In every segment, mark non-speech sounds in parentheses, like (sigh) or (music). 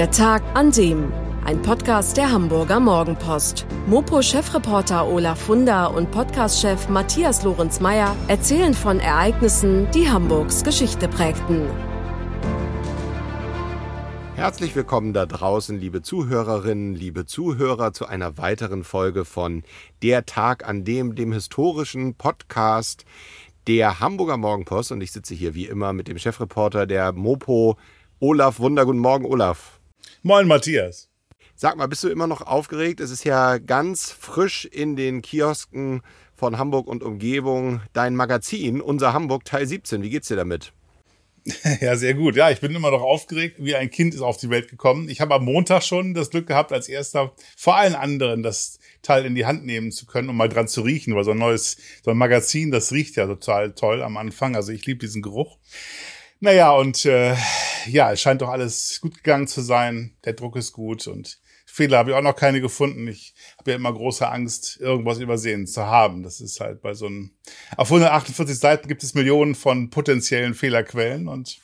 Der Tag an dem. Ein Podcast der Hamburger Morgenpost. Mopo-Chefreporter Olaf Funder und Podcast-Chef Matthias Lorenz-Meyer erzählen von Ereignissen, die Hamburgs Geschichte prägten. Herzlich willkommen da draußen, liebe Zuhörerinnen, liebe Zuhörer, zu einer weiteren Folge von Der Tag an dem, dem historischen Podcast der Hamburger Morgenpost. Und ich sitze hier wie immer mit dem Chefreporter der Mopo, Olaf Wunder. Guten Morgen, Olaf. Moin, Matthias. Sag mal, bist du immer noch aufgeregt? Es ist ja ganz frisch in den Kiosken von Hamburg und Umgebung dein Magazin, unser Hamburg Teil 17. Wie geht's dir damit? (laughs) Ja, sehr gut. Ja, ich bin immer noch aufgeregt, wie ein Kind ist auf die Welt gekommen. Ich habe am Montag schon das Glück gehabt, als erster vor allen anderen das Teil in die Hand nehmen zu können, um mal dran zu riechen, weil so ein neues, so ein Magazin, das riecht ja total toll am Anfang. Also ich liebe diesen Geruch. Naja, und äh, ja, es scheint doch alles gut gegangen zu sein. Der Druck ist gut und Fehler habe ich auch noch keine gefunden. Ich habe ja immer große Angst, irgendwas übersehen zu haben. Das ist halt bei so einem. Auf 148 Seiten gibt es Millionen von potenziellen Fehlerquellen und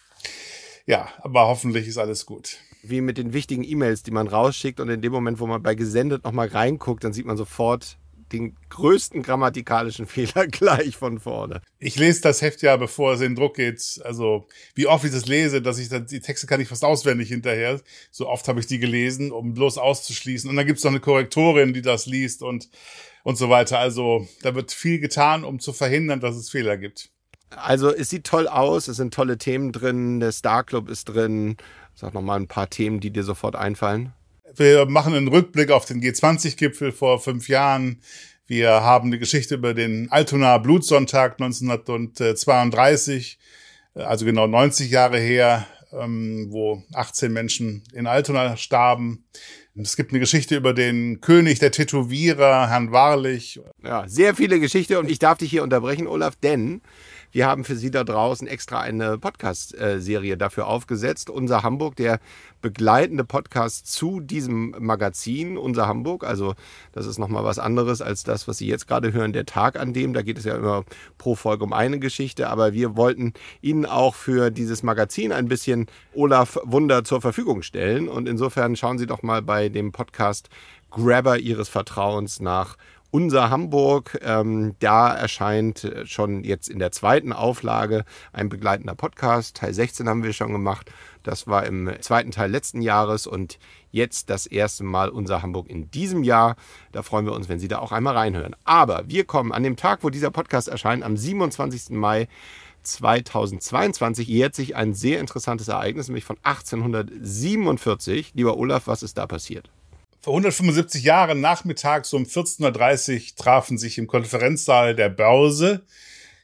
ja, aber hoffentlich ist alles gut. Wie mit den wichtigen E-Mails, die man rausschickt und in dem Moment, wo man bei gesendet nochmal reinguckt, dann sieht man sofort, den größten grammatikalischen (laughs) Fehler gleich von vorne. Ich lese das Heft ja, bevor es in den Druck geht. Also, wie oft ich das lese, dass ich dann, die Texte kann ich fast auswendig hinterher. So oft habe ich die gelesen, um bloß auszuschließen. Und dann gibt es noch eine Korrektorin, die das liest und, und so weiter. Also, da wird viel getan, um zu verhindern, dass es Fehler gibt. Also, es sieht toll aus. Es sind tolle Themen drin. Der Star Club ist drin. Sag noch mal ein paar Themen, die dir sofort einfallen. Wir machen einen Rückblick auf den G20-Gipfel vor fünf Jahren. Wir haben die Geschichte über den Altonaer Blutsonntag 1932, also genau 90 Jahre her, ähm, wo 18 Menschen in Altona starben. Es gibt eine Geschichte über den König der Tätowierer, Herrn Wahrlich. Ja, sehr viele Geschichte und ich darf dich hier unterbrechen, Olaf, denn wir haben für Sie da draußen extra eine Podcast-Serie dafür aufgesetzt. Unser Hamburg, der begleitende Podcast zu diesem Magazin, Unser Hamburg. Also das ist nochmal was anderes als das, was Sie jetzt gerade hören, der Tag an dem. Da geht es ja immer pro Folge um eine Geschichte. Aber wir wollten Ihnen auch für dieses Magazin ein bisschen Olaf Wunder zur Verfügung stellen. Und insofern schauen Sie doch mal bei dem Podcast Grabber Ihres Vertrauens nach unser Hamburg. Ähm, da erscheint schon jetzt in der zweiten Auflage ein begleitender Podcast. Teil 16 haben wir schon gemacht. Das war im zweiten Teil letzten Jahres und jetzt das erste Mal unser Hamburg in diesem Jahr. Da freuen wir uns, wenn Sie da auch einmal reinhören. Aber wir kommen an dem Tag, wo dieser Podcast erscheint, am 27. Mai 2022 jährt sich ein sehr interessantes Ereignis, nämlich von 1847. Lieber Olaf, was ist da passiert? Vor 175 Jahren nachmittags um 14.30 Uhr trafen sich im Konferenzsaal der Börse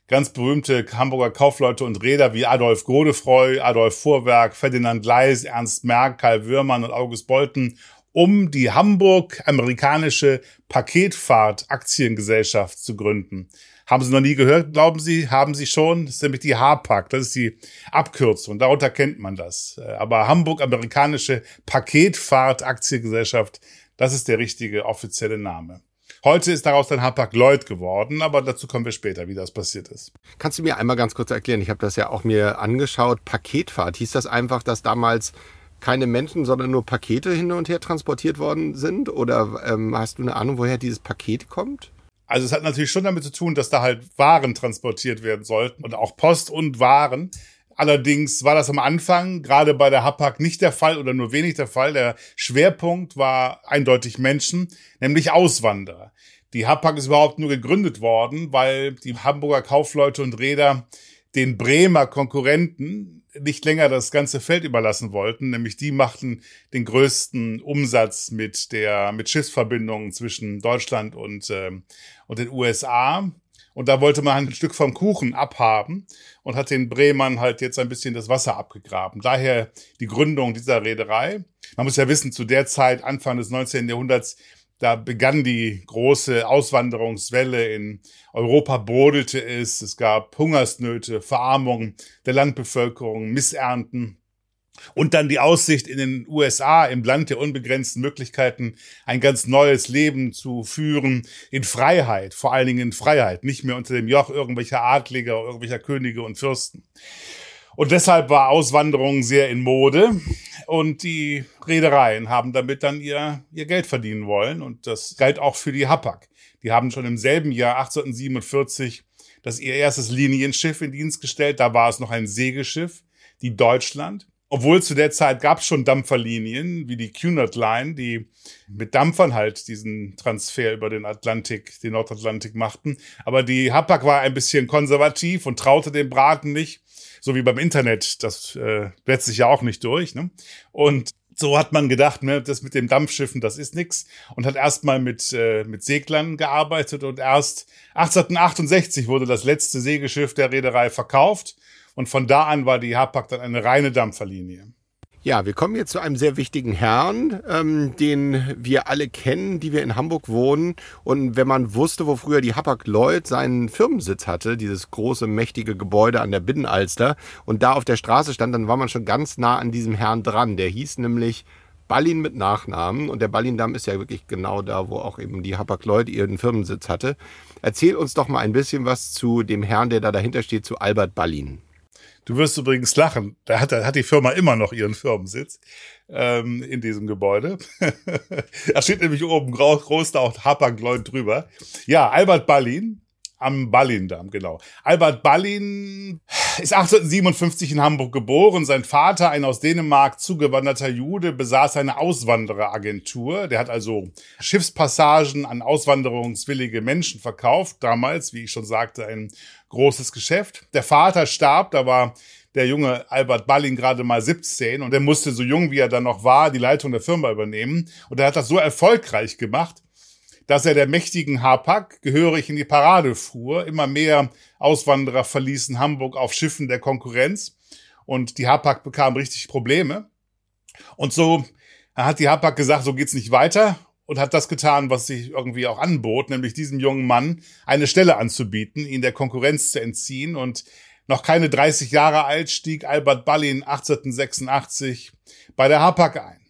ganz berühmte Hamburger Kaufleute und Räder wie Adolf Godefroy, Adolf Vorwerk, Ferdinand Leis, Ernst Merck, Karl Würmann und August Bolten, um die Hamburg-amerikanische Paketfahrt-Aktiengesellschaft zu gründen. Haben Sie noch nie gehört, glauben Sie? Haben Sie schon? Das ist nämlich die HAPAC, das ist die Abkürzung, darunter kennt man das. Aber Hamburg-Amerikanische Paketfahrt-Aktiengesellschaft, das ist der richtige offizielle Name. Heute ist daraus dann Hapag Lloyd geworden, aber dazu kommen wir später, wie das passiert ist. Kannst du mir einmal ganz kurz erklären? Ich habe das ja auch mir angeschaut. Paketfahrt, hieß das einfach, dass damals keine Menschen, sondern nur Pakete hin und her transportiert worden sind? Oder ähm, hast du eine Ahnung, woher dieses Paket kommt? Also es hat natürlich schon damit zu tun, dass da halt Waren transportiert werden sollten und auch Post und Waren. Allerdings war das am Anfang gerade bei der Hapag nicht der Fall oder nur wenig der Fall. Der Schwerpunkt war eindeutig Menschen, nämlich Auswanderer. Die Hapag ist überhaupt nur gegründet worden, weil die Hamburger Kaufleute und Räder den Bremer Konkurrenten nicht länger das ganze Feld überlassen wollten, nämlich die machten den größten Umsatz mit der mit Schiffsverbindungen zwischen Deutschland und äh, und den USA. Und da wollte man ein Stück vom Kuchen abhaben und hat den Bremern halt jetzt ein bisschen das Wasser abgegraben. Daher die Gründung dieser Reederei. Man muss ja wissen, zu der Zeit, Anfang des 19. Jahrhunderts, da begann die große Auswanderungswelle in Europa, brodelte es, es gab Hungersnöte, Verarmung der Landbevölkerung, Missernten. Und dann die Aussicht in den USA, im Land der unbegrenzten Möglichkeiten, ein ganz neues Leben zu führen, in Freiheit, vor allen Dingen in Freiheit, nicht mehr unter dem Joch irgendwelcher Adliger, irgendwelcher Könige und Fürsten. Und deshalb war Auswanderung sehr in Mode. Und die Reedereien haben damit dann ihr, ihr Geld verdienen wollen. Und das galt auch für die Hapag. Die haben schon im selben Jahr 1847 das ihr erstes Linienschiff in Dienst gestellt. Da war es noch ein Segelschiff, die Deutschland. Obwohl zu der Zeit gab es schon Dampferlinien wie die Cunard Line, die mit Dampfern halt diesen Transfer über den Atlantik, den Nordatlantik machten. Aber die Hapag war ein bisschen konservativ und traute dem Braten nicht. So wie beim Internet, das äh, setzt sich ja auch nicht durch. Ne? Und so hat man gedacht, ne, das mit dem Dampfschiffen, das ist nix und hat erstmal mit äh, mit Seglern gearbeitet und erst 1868 wurde das letzte Segelschiff der Reederei verkauft und von da an war die Hapag dann eine reine Dampferlinie. Ja, wir kommen jetzt zu einem sehr wichtigen Herrn, ähm, den wir alle kennen, die wir in Hamburg wohnen. Und wenn man wusste, wo früher die Hapag-Lloyd seinen Firmensitz hatte, dieses große, mächtige Gebäude an der Binnenalster, und da auf der Straße stand, dann war man schon ganz nah an diesem Herrn dran. Der hieß nämlich Ballin mit Nachnamen. Und der Ballindamm ist ja wirklich genau da, wo auch eben die Hapag-Lloyd ihren Firmensitz hatte. Erzähl uns doch mal ein bisschen was zu dem Herrn, der da dahinter steht, zu Albert Ballin. Du wirst übrigens lachen. Da hat, da hat die Firma immer noch ihren Firmensitz ähm, in diesem Gebäude. (laughs) da steht nämlich oben groß, groß da auch Hapag-Lloyd drüber. Ja, Albert Ballin am Ballindamm, genau. Albert Ballin ist 1857 in Hamburg geboren. Sein Vater, ein aus Dänemark zugewanderter Jude, besaß eine Auswandereragentur. Der hat also Schiffspassagen an auswanderungswillige Menschen verkauft. Damals, wie ich schon sagte, ein großes Geschäft. Der Vater starb, da war der junge Albert Ballin gerade mal 17 und er musste so jung wie er dann noch war, die Leitung der Firma übernehmen. Und er hat das so erfolgreich gemacht, dass er der mächtigen Hapag gehörig in die Parade fuhr. Immer mehr Auswanderer verließen Hamburg auf Schiffen der Konkurrenz und die Hapag bekam richtig Probleme. Und so hat die Hapag gesagt, so geht's nicht weiter und hat das getan, was sich irgendwie auch anbot, nämlich diesem jungen Mann eine Stelle anzubieten, ihn der Konkurrenz zu entziehen und noch keine 30 Jahre alt stieg Albert Ballin 1886 bei der Hapag ein.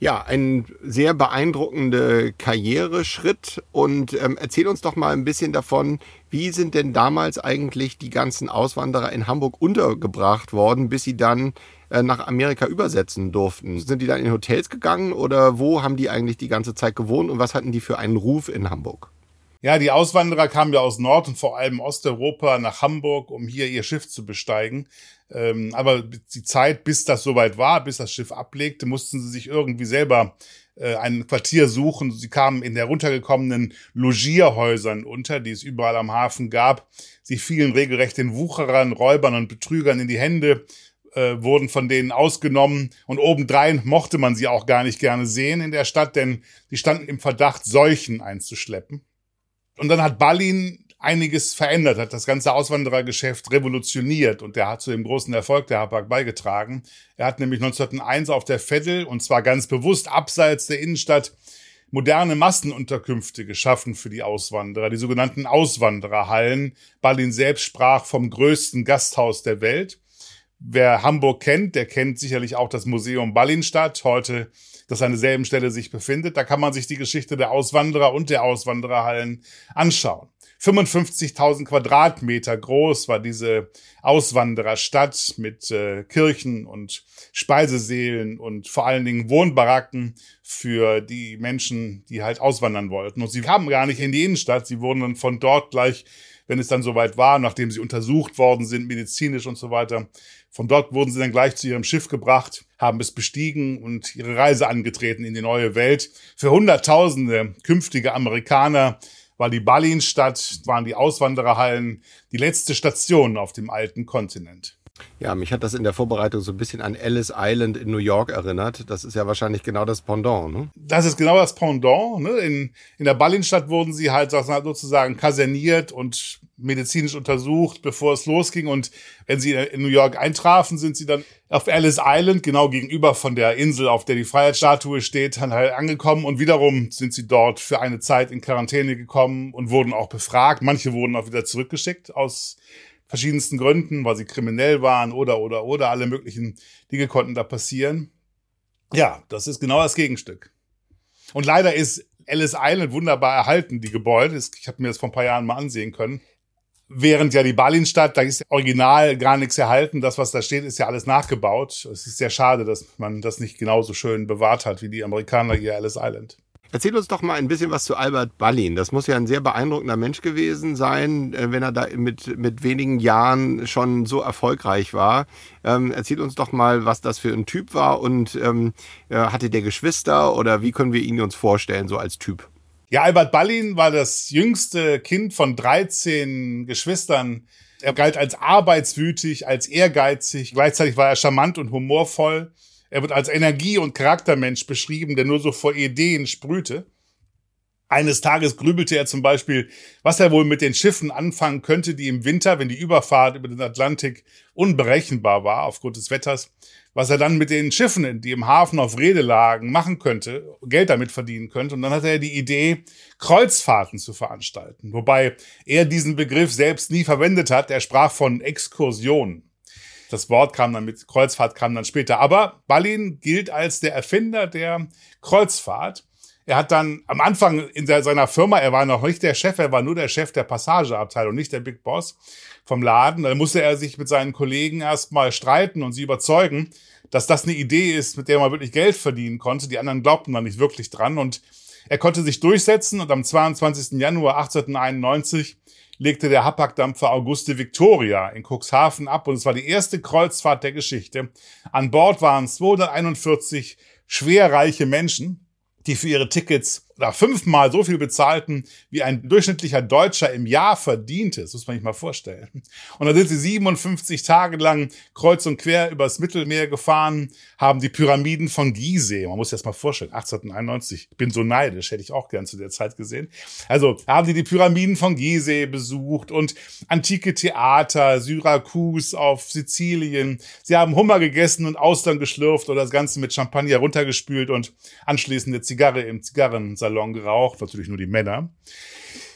Ja, ein sehr beeindruckender Karriereschritt. Und ähm, erzähl uns doch mal ein bisschen davon, wie sind denn damals eigentlich die ganzen Auswanderer in Hamburg untergebracht worden, bis sie dann äh, nach Amerika übersetzen durften? Sind die dann in Hotels gegangen oder wo haben die eigentlich die ganze Zeit gewohnt und was hatten die für einen Ruf in Hamburg? Ja, die Auswanderer kamen ja aus Nord- und vor allem Osteuropa nach Hamburg, um hier ihr Schiff zu besteigen. Ähm, aber die Zeit, bis das soweit war, bis das Schiff ablegte, mussten sie sich irgendwie selber äh, ein Quartier suchen. Sie kamen in heruntergekommenen Logierhäusern unter, die es überall am Hafen gab. Sie fielen regelrecht den Wucherern, Räubern und Betrügern in die Hände, äh, wurden von denen ausgenommen und obendrein mochte man sie auch gar nicht gerne sehen in der Stadt, denn sie standen im Verdacht, Seuchen einzuschleppen. Und dann hat Ballin einiges verändert, hat das ganze Auswanderergeschäft revolutioniert und der hat zu dem großen Erfolg der Hapag beigetragen. Er hat nämlich 1901 auf der Veddel und zwar ganz bewusst abseits der Innenstadt moderne Massenunterkünfte geschaffen für die Auswanderer, die sogenannten Auswandererhallen. Ballin selbst sprach vom größten Gasthaus der Welt. Wer Hamburg kennt, der kennt sicherlich auch das Museum Ballinstadt, heute, das an derselben Stelle sich befindet. Da kann man sich die Geschichte der Auswanderer und der Auswandererhallen anschauen. 55.000 Quadratmeter groß war diese Auswandererstadt mit äh, Kirchen und Speisesälen und vor allen Dingen Wohnbaracken für die Menschen, die halt auswandern wollten. Und sie kamen gar nicht in die Innenstadt, sie wurden dann von dort gleich, wenn es dann soweit war, nachdem sie untersucht worden sind, medizinisch und so weiter, von dort wurden sie dann gleich zu ihrem Schiff gebracht, haben es bestiegen und ihre Reise angetreten in die neue Welt. Für Hunderttausende künftige Amerikaner war die Ballinstadt, waren die Auswandererhallen die letzte Station auf dem alten Kontinent. Ja, mich hat das in der Vorbereitung so ein bisschen an Ellis Island in New York erinnert. Das ist ja wahrscheinlich genau das Pendant, ne? Das ist genau das Pendant. Ne? In, in der Ballinstadt wurden sie halt sozusagen kaserniert und medizinisch untersucht, bevor es losging. Und wenn sie in New York eintrafen, sind sie dann auf Ellis Island, genau gegenüber von der Insel, auf der die Freiheitsstatue steht, dann halt angekommen. Und wiederum sind sie dort für eine Zeit in Quarantäne gekommen und wurden auch befragt. Manche wurden auch wieder zurückgeschickt aus verschiedensten Gründen, weil sie kriminell waren oder, oder, oder. Alle möglichen Dinge konnten da passieren. Ja, das ist genau das Gegenstück. Und leider ist Ellis Island wunderbar erhalten, die Gebäude. Ich habe mir das vor ein paar Jahren mal ansehen können Während ja die Balinstadt, da ist original gar nichts erhalten. Das, was da steht, ist ja alles nachgebaut. Es ist sehr schade, dass man das nicht genauso schön bewahrt hat wie die Amerikaner hier Alice Island. Erzähl uns doch mal ein bisschen was zu Albert Ballin. Das muss ja ein sehr beeindruckender Mensch gewesen sein, äh, wenn er da mit, mit wenigen Jahren schon so erfolgreich war. Ähm, erzähl uns doch mal, was das für ein Typ war und ähm, äh, hatte der Geschwister oder wie können wir ihn uns vorstellen, so als Typ? Ja, Albert Ballin war das jüngste Kind von 13 Geschwistern. Er galt als arbeitswütig, als ehrgeizig. Gleichzeitig war er charmant und humorvoll. Er wird als Energie- und Charaktermensch beschrieben, der nur so vor Ideen sprühte. Eines Tages grübelte er zum Beispiel, was er wohl mit den Schiffen anfangen könnte, die im Winter, wenn die Überfahrt über den Atlantik unberechenbar war aufgrund des Wetters, was er dann mit den Schiffen, die im Hafen auf Rede lagen, machen könnte, Geld damit verdienen könnte. Und dann hatte er die Idee, Kreuzfahrten zu veranstalten. Wobei er diesen Begriff selbst nie verwendet hat. Er sprach von Exkursionen. Das Wort kam dann mit Kreuzfahrt kam dann später. Aber Ballin gilt als der Erfinder der Kreuzfahrt. Er hat dann am Anfang in der, seiner Firma, er war noch nicht der Chef, er war nur der Chef der Passageabteilung, nicht der Big Boss vom Laden. Da musste er sich mit seinen Kollegen erstmal streiten und sie überzeugen, dass das eine Idee ist, mit der man wirklich Geld verdienen konnte. Die anderen glaubten da nicht wirklich dran und er konnte sich durchsetzen und am 22. Januar 1891 legte der Hapag-Dampfer Auguste Victoria in Cuxhaven ab und es war die erste Kreuzfahrt der Geschichte. An Bord waren 241 schwerreiche Menschen, die für ihre Tickets oder fünfmal so viel bezahlten, wie ein durchschnittlicher Deutscher im Jahr verdiente. Das muss man sich mal vorstellen. Und dann sind sie 57 Tage lang kreuz und quer übers Mittelmeer gefahren, haben die Pyramiden von Gizeh, man muss sich das mal vorstellen, 1891, ich bin so neidisch, hätte ich auch gern zu der Zeit gesehen. Also haben die die Pyramiden von Gizeh besucht und antike Theater, Syrakus auf Sizilien. Sie haben Hummer gegessen und Austern geschlürft oder das Ganze mit Champagner runtergespült und anschließend eine Zigarre im Zigarrensalon Salon geraucht, natürlich nur die Männer.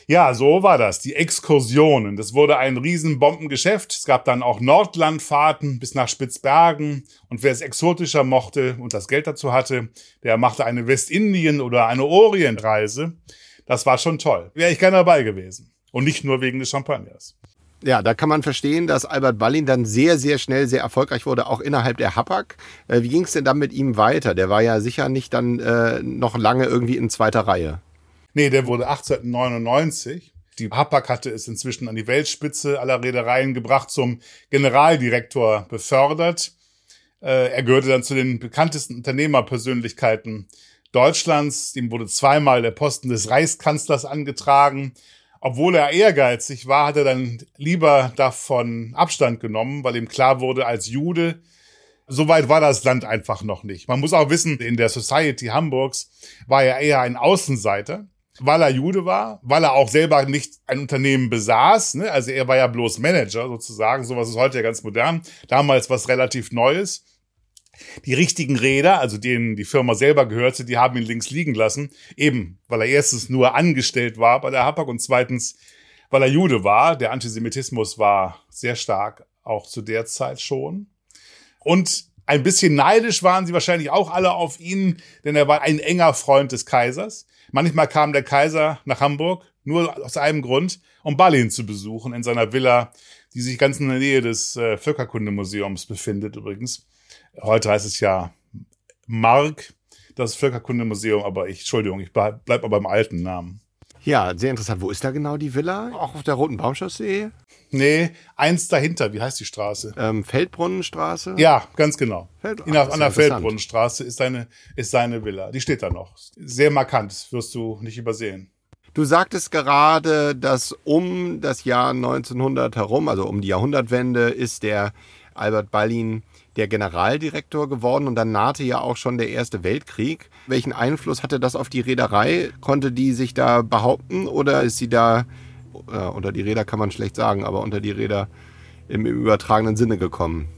Ja, so war das. Die Exkursionen. Das wurde ein Riesenbombengeschäft. Es gab dann auch Nordlandfahrten bis nach Spitzbergen. Und wer es exotischer mochte und das Geld dazu hatte, der machte eine Westindien- oder eine Orientreise. Das war schon toll. Wäre ich gerne dabei gewesen. Und nicht nur wegen des Champagners. Ja, da kann man verstehen, dass Albert Ballin dann sehr, sehr schnell sehr erfolgreich wurde, auch innerhalb der Hapag. Äh, wie ging es denn dann mit ihm weiter? Der war ja sicher nicht dann äh, noch lange irgendwie in zweiter Reihe. Nee, der wurde 1899. Die Hapag hatte es inzwischen an die Weltspitze aller Reedereien gebracht, zum Generaldirektor befördert. Äh, er gehörte dann zu den bekanntesten Unternehmerpersönlichkeiten Deutschlands. Ihm wurde zweimal der Posten des Reichskanzlers angetragen obwohl er ehrgeizig war, hat er dann lieber davon Abstand genommen, weil ihm klar wurde, als Jude, so weit war das Land einfach noch nicht. Man muss auch wissen, in der Society Hamburgs war er eher ein Außenseiter, weil er Jude war, weil er auch selber nicht ein Unternehmen besaß. Ne? Also er war ja bloß Manager sozusagen. Sowas ist heute ja ganz modern. Damals was relativ Neues. Die richtigen Räder, also denen die Firma selber gehörte, die haben ihn links liegen lassen. Eben, weil er erstens nur angestellt war bei der Hapag und zweitens, weil er Jude war. Der Antisemitismus war sehr stark, auch zu der Zeit schon. Und ein bisschen neidisch waren sie wahrscheinlich auch alle auf ihn, denn er war ein enger Freund des Kaisers. Manchmal kam der Kaiser nach Hamburg, nur aus einem Grund, um Balin zu besuchen in seiner Villa, die sich ganz in der Nähe des äh, Völkerkundemuseums befindet übrigens. Heute heißt es ja Mark, das Völkerkundemuseum, aber ich, Entschuldigung, ich bleib, bleib aber beim alten Namen. Ja, sehr interessant. Wo ist da genau die Villa? Auch auf der Roten Baumchaussee? Nee, eins dahinter. Wie heißt die Straße? Ähm, Feldbrunnenstraße? Ja, ganz genau. Feld Ach, an der Feldbrunnenstraße ist seine, ist seine Villa. Die steht da noch. Sehr markant, wirst du nicht übersehen. Du sagtest gerade, dass um das Jahr 1900 herum, also um die Jahrhundertwende, ist der Albert Ballin der Generaldirektor geworden und dann nahte ja auch schon der Erste Weltkrieg. Welchen Einfluss hatte das auf die Reederei? Konnte die sich da behaupten oder ist sie da, äh, unter die Räder kann man schlecht sagen, aber unter die Räder im, im übertragenen Sinne gekommen?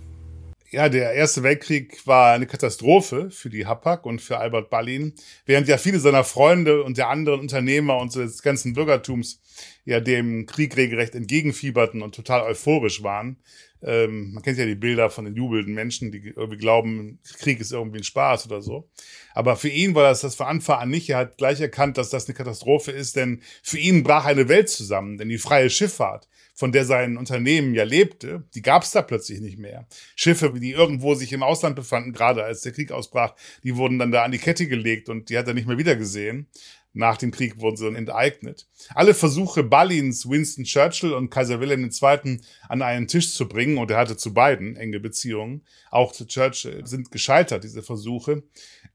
Ja, der Erste Weltkrieg war eine Katastrophe für die Hapag und für Albert Ballin, während ja viele seiner Freunde und der anderen Unternehmer und des ganzen Bürgertums ja dem Krieg regelrecht entgegenfieberten und total euphorisch waren. Ähm, man kennt ja die Bilder von den jubelnden Menschen, die irgendwie glauben, Krieg ist irgendwie ein Spaß oder so. Aber für ihn war das das von Anfang an nicht. Er hat gleich erkannt, dass das eine Katastrophe ist, denn für ihn brach eine Welt zusammen, denn die freie Schifffahrt von der sein Unternehmen ja lebte, die gab es da plötzlich nicht mehr. Schiffe, die irgendwo sich im Ausland befanden, gerade als der Krieg ausbrach, die wurden dann da an die Kette gelegt und die hat er nicht mehr wiedergesehen. Nach dem Krieg wurden sie dann enteignet. Alle Versuche Ballins, Winston Churchill und Kaiser Wilhelm II. an einen Tisch zu bringen, und er hatte zu beiden enge Beziehungen, auch zu Churchill, sind gescheitert, diese Versuche.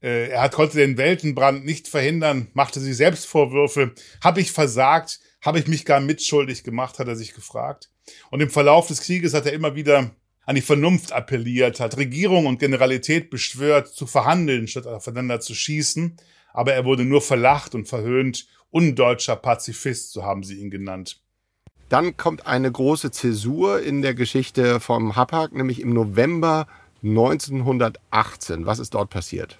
Äh, er konnte den Weltenbrand nicht verhindern, machte sich selbst Vorwürfe. Habe ich versagt? Habe ich mich gar mitschuldig gemacht, hat er sich gefragt. Und im Verlauf des Krieges hat er immer wieder an die Vernunft appelliert, hat Regierung und Generalität beschwört, zu verhandeln, statt aufeinander zu schießen aber er wurde nur verlacht und verhöhnt. Undeutscher Pazifist, so haben sie ihn genannt. Dann kommt eine große Zäsur in der Geschichte vom Hapag, nämlich im November 1918. Was ist dort passiert?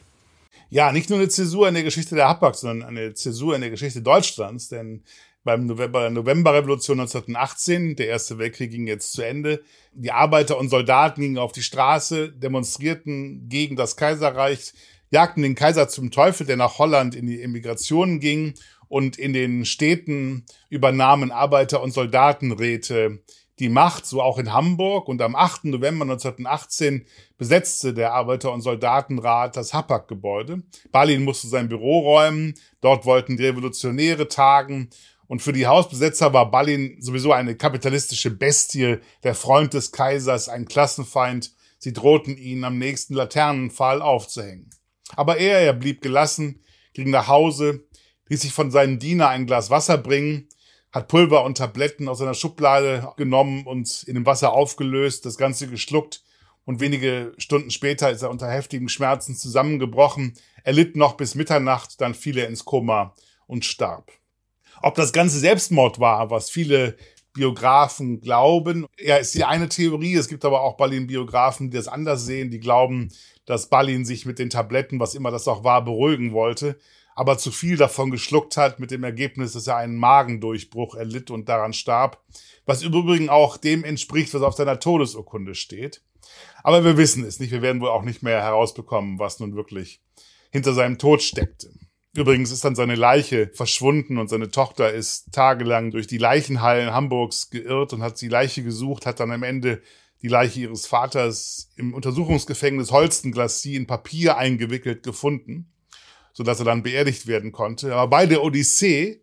Ja, nicht nur eine Zäsur in der Geschichte der Hapag, sondern eine Zäsur in der Geschichte Deutschlands, denn beim November, Novemberrevolution 1918, der Erste Weltkrieg ging jetzt zu Ende. Die Arbeiter und Soldaten gingen auf die Straße, demonstrierten gegen das Kaiserreich, jagten den Kaiser zum Teufel, der nach Holland in die Emigration ging und in den Städten übernahmen Arbeiter- und Soldatenräte die Macht, so auch in Hamburg. Und am 8. November 1918 besetzte der Arbeiter- und Soldatenrat das Hapag-Gebäude. Balin musste sein Büro räumen. Dort wollten die Revolutionäre tagen. Und für die Hausbesetzer war Balin sowieso eine kapitalistische Bestie, der Freund des Kaisers, ein Klassenfeind. Sie drohten ihn am nächsten Laternenpfahl aufzuhängen. Aber er, er blieb gelassen, ging nach Hause, ließ sich von seinem Diener ein Glas Wasser bringen, hat Pulver und Tabletten aus seiner Schublade genommen und in dem Wasser aufgelöst, das Ganze geschluckt und wenige Stunden später ist er unter heftigen Schmerzen zusammengebrochen. Er litt noch bis Mitternacht, dann fiel er ins Koma und starb. Ob das Ganze Selbstmord war, was viele Biografen glauben, ja, ist die eine Theorie. Es gibt aber auch Berlin-Biografen, die das anders sehen, die glauben, dass Balin sich mit den Tabletten, was immer das auch war, beruhigen wollte, aber zu viel davon geschluckt hat, mit dem Ergebnis, dass er einen Magendurchbruch erlitt und daran starb, was im Übrigen auch dem entspricht, was auf seiner Todesurkunde steht. Aber wir wissen es nicht, wir werden wohl auch nicht mehr herausbekommen, was nun wirklich hinter seinem Tod steckte. Übrigens ist dann seine Leiche verschwunden und seine Tochter ist tagelang durch die Leichenhallen Hamburgs geirrt und hat die Leiche gesucht, hat dann am Ende die Leiche ihres Vaters im Untersuchungsgefängnis Holstenglassie in Papier eingewickelt gefunden, sodass er dann beerdigt werden konnte. Aber bei der Odyssee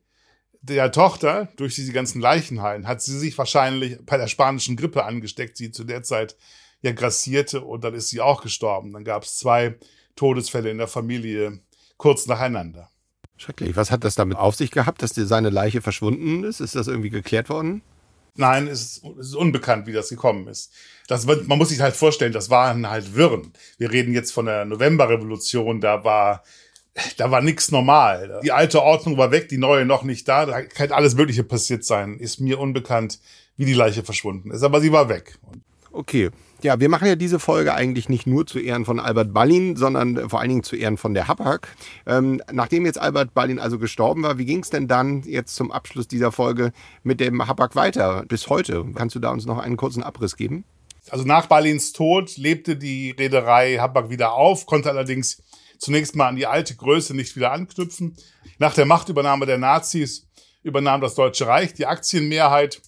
der Tochter durch diese ganzen Leichenhallen hat sie sich wahrscheinlich bei der spanischen Grippe angesteckt, die zu der Zeit ja grassierte und dann ist sie auch gestorben. Dann gab es zwei Todesfälle in der Familie kurz nacheinander. Schrecklich. Was hat das damit auf sich gehabt, dass seine Leiche verschwunden ist? Ist das irgendwie geklärt worden? Nein, es ist, unbekannt, wie das gekommen ist. Das, man muss sich halt vorstellen, das waren halt Wirren. Wir reden jetzt von der Novemberrevolution, da war da war nichts normal. Die alte Ordnung war weg, die neue noch nicht da. Da kann alles Mögliche passiert sein. Ist mir unbekannt, wie die Leiche verschwunden ist, aber sie war weg. Okay, ja, wir machen ja diese Folge eigentlich nicht nur zu Ehren von Albert Ballin, sondern vor allen Dingen zu Ehren von der Hapag. Ähm, nachdem jetzt Albert Ballin also gestorben war, wie ging es denn dann jetzt zum Abschluss dieser Folge mit dem Hapag weiter bis heute? Kannst du da uns noch einen kurzen Abriss geben? Also nach Ballins Tod lebte die Reederei Hapag wieder auf, konnte allerdings zunächst mal an die alte Größe nicht wieder anknüpfen. Nach der Machtübernahme der Nazis übernahm das Deutsche Reich die Aktienmehrheit.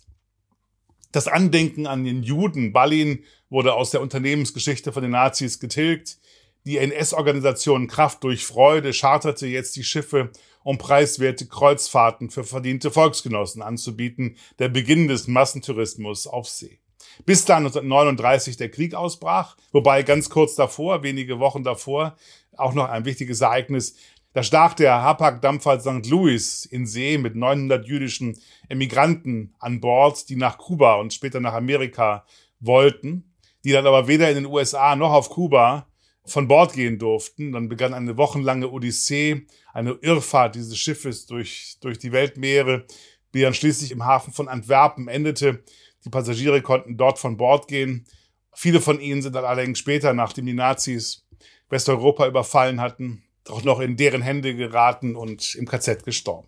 Das Andenken an den Juden Ballin wurde aus der Unternehmensgeschichte von den Nazis getilgt. Die NS-Organisation Kraft durch Freude charterte jetzt die Schiffe, um preiswerte Kreuzfahrten für verdiente Volksgenossen anzubieten, der Beginn des Massentourismus auf See. Bis dann 1939 der Krieg ausbrach, wobei ganz kurz davor, wenige Wochen davor, auch noch ein wichtiges Ereignis, da stach der Hapag-Dampfer St. Louis in See mit 900 jüdischen Emigranten an Bord, die nach Kuba und später nach Amerika wollten die dann aber weder in den USA noch auf Kuba von Bord gehen durften. Dann begann eine wochenlange Odyssee, eine Irrfahrt dieses Schiffes durch, durch die Weltmeere, die dann schließlich im Hafen von Antwerpen endete. Die Passagiere konnten dort von Bord gehen. Viele von ihnen sind dann allerdings später, nachdem die Nazis Westeuropa überfallen hatten, auch noch in deren Hände geraten und im KZ gestorben.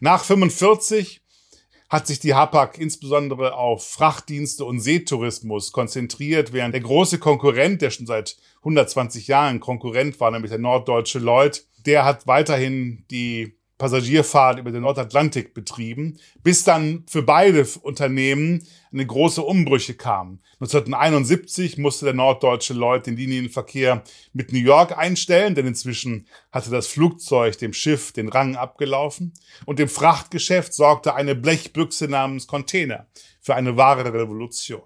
Nach 45 hat sich die Hapag insbesondere auf Frachtdienste und Seetourismus konzentriert, während der große Konkurrent, der schon seit 120 Jahren Konkurrent war, nämlich der norddeutsche Lloyd, der hat weiterhin die Passagierfahrt über den Nordatlantik betrieben, bis dann für beide Unternehmen eine große Umbrüche kamen. 1971 musste der norddeutsche Lloyd den Linienverkehr mit New York einstellen, denn inzwischen hatte das Flugzeug dem Schiff den Rang abgelaufen. Und im Frachtgeschäft sorgte eine Blechbüchse namens Container für eine wahre Revolution.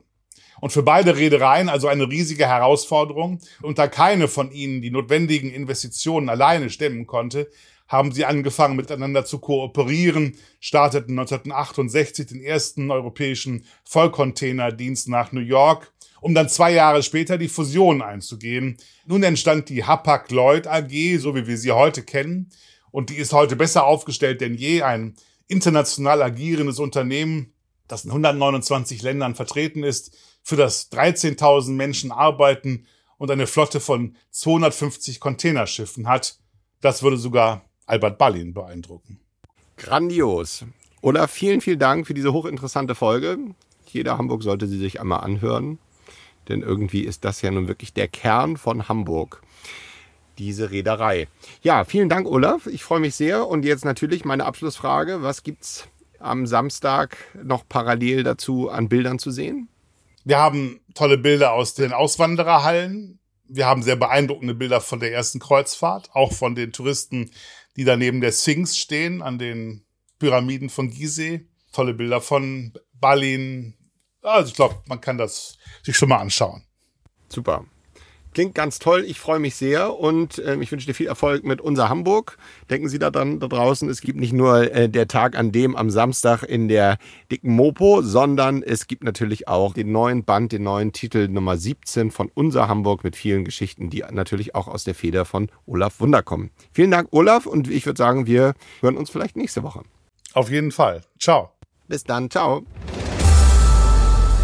Und für beide Reedereien also eine riesige Herausforderung. Und da keine von ihnen die notwendigen Investitionen alleine stemmen konnte, haben sie angefangen miteinander zu kooperieren, starteten 1968 den ersten europäischen Vollcontainerdienst nach New York, um dann zwei Jahre später die Fusion einzugehen. Nun entstand die Hapag-Lloyd AG, so wie wir sie heute kennen, und die ist heute besser aufgestellt denn je, ein international agierendes Unternehmen, das in 129 Ländern vertreten ist, für das 13.000 Menschen arbeiten und eine Flotte von 250 Containerschiffen hat. Das würde sogar Albert Ballin beeindrucken. Grandios. Olaf, vielen, vielen Dank für diese hochinteressante Folge. Jeder Hamburg sollte sie sich einmal anhören, denn irgendwie ist das ja nun wirklich der Kern von Hamburg, diese Reederei. Ja, vielen Dank, Olaf. Ich freue mich sehr. Und jetzt natürlich meine Abschlussfrage. Was gibt's am Samstag noch parallel dazu an Bildern zu sehen? Wir haben tolle Bilder aus den Auswandererhallen. Wir haben sehr beeindruckende Bilder von der ersten Kreuzfahrt, auch von den Touristen, die da neben der Sphinx stehen, an den Pyramiden von Gizeh. Tolle Bilder von Balin. Also ich glaube, man kann das sich schon mal anschauen. Super. Klingt ganz toll. Ich freue mich sehr und äh, ich wünsche dir viel Erfolg mit unser Hamburg. Denken Sie daran da draußen, es gibt nicht nur äh, der Tag an dem am Samstag in der dicken Mopo, sondern es gibt natürlich auch den neuen Band, den neuen Titel Nummer 17 von unser Hamburg mit vielen Geschichten, die natürlich auch aus der Feder von Olaf Wunder kommen. Vielen Dank, Olaf, und ich würde sagen, wir hören uns vielleicht nächste Woche. Auf jeden Fall. Ciao. Bis dann. Ciao.